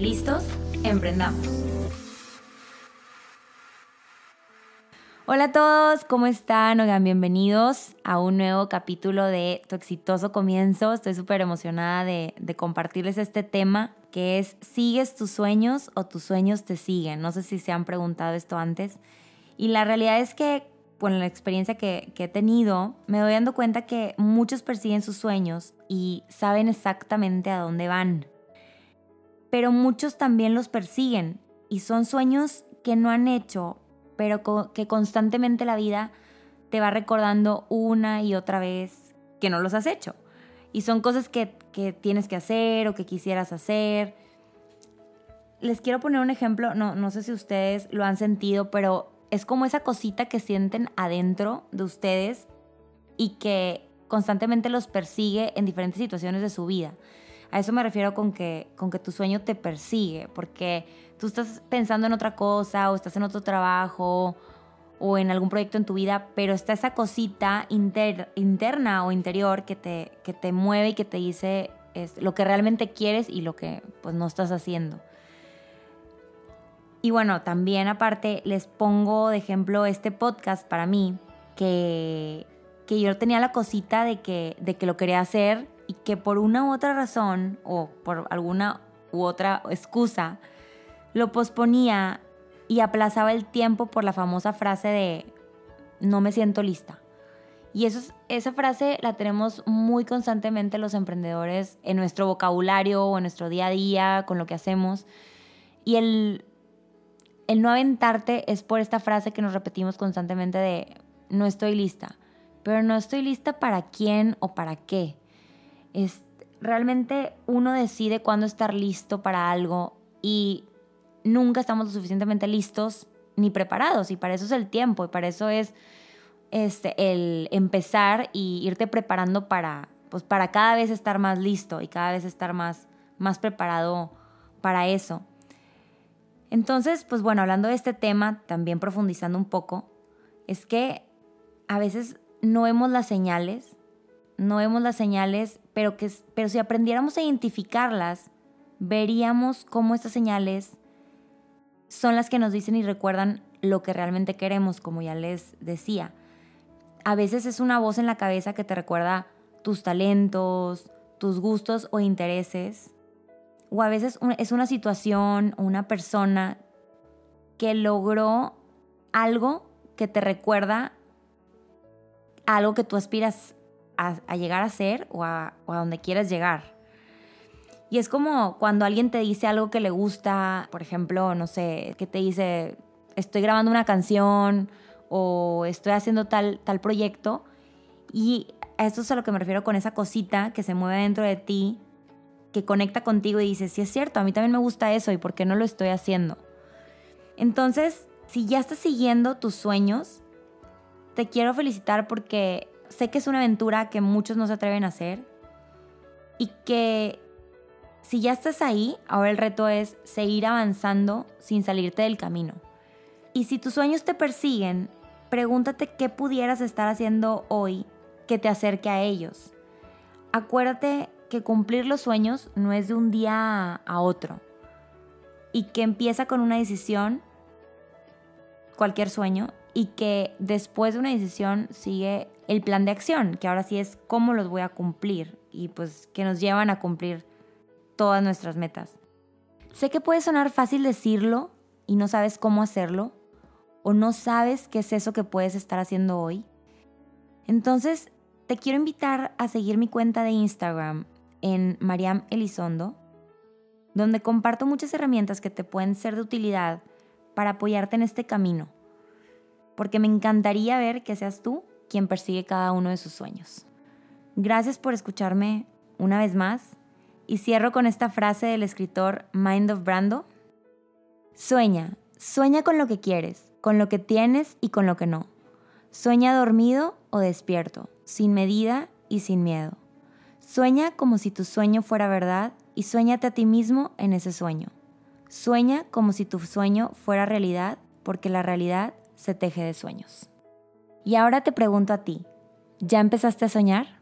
¿Listos? Emprendamos. Hola a todos, ¿cómo están? Oigan, bienvenidos a un nuevo capítulo de Tu exitoso comienzo. Estoy súper emocionada de, compartirles este tema que es ¿sigues tus sueños o tus sueños te siguen? No sé si se han preguntado esto antes. Y la realidad es que, con la experiencia que, que he tenido, me doy dando cuenta que muchos persiguen sus sueños y saben exactamente a dónde van pero muchos también los persiguen y son sueños que no han hecho, pero que constantemente la vida te va recordando una y otra vez que no los has hecho. Y son cosas que, tienes que hacer o que quisieras hacer. Les quiero poner un ejemplo, no, no sé si ustedes lo han sentido, pero es como esa cosita que sienten adentro de ustedes y que constantemente los persigue en diferentes situaciones de su vida. A eso me refiero con que, con que tu sueño te persigue, porque tú estás pensando en otra cosa o estás en otro trabajo o en algún proyecto en tu vida, pero está esa cosita interna o interior que te, que te mueve y que te dice lo que realmente quieres y lo que pues no estás haciendo. Y bueno, también aparte les pongo de ejemplo este podcast para mí, que, que yo tenía la cosita de que, de que lo quería hacer y que por una u otra razón o por alguna u otra excusa lo posponía y aplazaba el tiempo por la famosa frase de no me siento lista. Y eso, esa frase la tenemos muy constantemente los emprendedores en nuestro vocabulario o en nuestro día a día, con lo que hacemos. Y el, el no aventarte es por esta frase que nos repetimos constantemente de no estoy lista. Pero no estoy lista para quién o para qué. Es, realmente uno decide cuándo estar listo para algo y nunca estamos lo suficientemente listos ni preparados y para eso es el tiempo y para eso es este, el empezar y irte preparando para, pues para cada vez estar más listo y cada vez estar más, más preparado para eso. Entonces, pues bueno, hablando de este tema, también profundizando un poco, es que a veces no vemos las señales no vemos las señales, pero, que, pero si aprendiéramos a identificarlas, veríamos cómo estas señales son las que nos dicen y recuerdan lo que realmente queremos, como ya les decía. A veces es una voz en la cabeza que te recuerda tus talentos, tus gustos o intereses. O a veces es una situación o una persona que logró algo que te recuerda algo que tú aspiras a, llegar a ser o a, donde quieres llegar. Y es como cuando alguien te dice algo que le gusta, por ejemplo, no sé, que te dice, estoy grabando una canción o estoy haciendo tal, tal proyecto. Y a esto es a lo que me refiero con esa cosita que se mueve dentro de ti, que conecta contigo y dices, sí es cierto, a mí también me gusta eso y por qué no lo estoy haciendo. Entonces, si ya estás siguiendo tus sueños, te quiero felicitar porque sé que es una aventura que muchos no se atreven a hacer y que si ya estás ahí, ahora el reto es seguir avanzando sin salirte del camino. Y si tus sueños te persiguen, pregúntate qué pudieras estar haciendo hoy que te acerque a ellos. Acuérdate que cumplir los sueños no es de un día a otro y que empieza con una decisión, cualquier sueño, y que después de una decisión sigue el plan de acción, que ahora sí es cómo los voy a cumplir y pues que nos llevan a cumplir todas nuestras metas. Sé que puede sonar fácil decirlo y no sabes cómo hacerlo o no sabes qué es eso que puedes estar haciendo hoy. Entonces, te quiero invitar a seguir mi cuenta de Instagram en Mariam Elizondo, donde comparto muchas herramientas que te pueden ser de utilidad para apoyarte en este camino porque me encantaría ver que seas tú quien persigue cada uno de sus sueños. Gracias por escucharme una vez más y cierro con esta frase del escritor Mind of Brando. Sueña, sueña con lo que quieres, con lo que tienes y con lo que no. Sueña dormido o despierto, sin medida y sin miedo. Sueña como si tu sueño fuera verdad y sueñate a ti mismo en ese sueño. Sueña como si tu sueño fuera realidad porque la realidad se teje de sueños. Y ahora te pregunto a ti, ¿ya empezaste a soñar?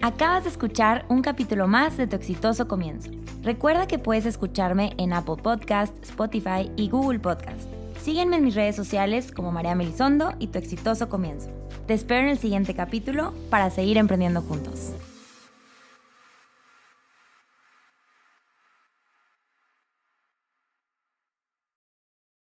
Acabas de escuchar un capítulo más de Tu exitoso comienzo. Recuerda que puedes escucharme en Apple Podcast, Spotify y Google Podcast. Sígueme en mis redes sociales como María Melisondo y Tu exitoso comienzo. Te espero en el siguiente capítulo para seguir emprendiendo juntos.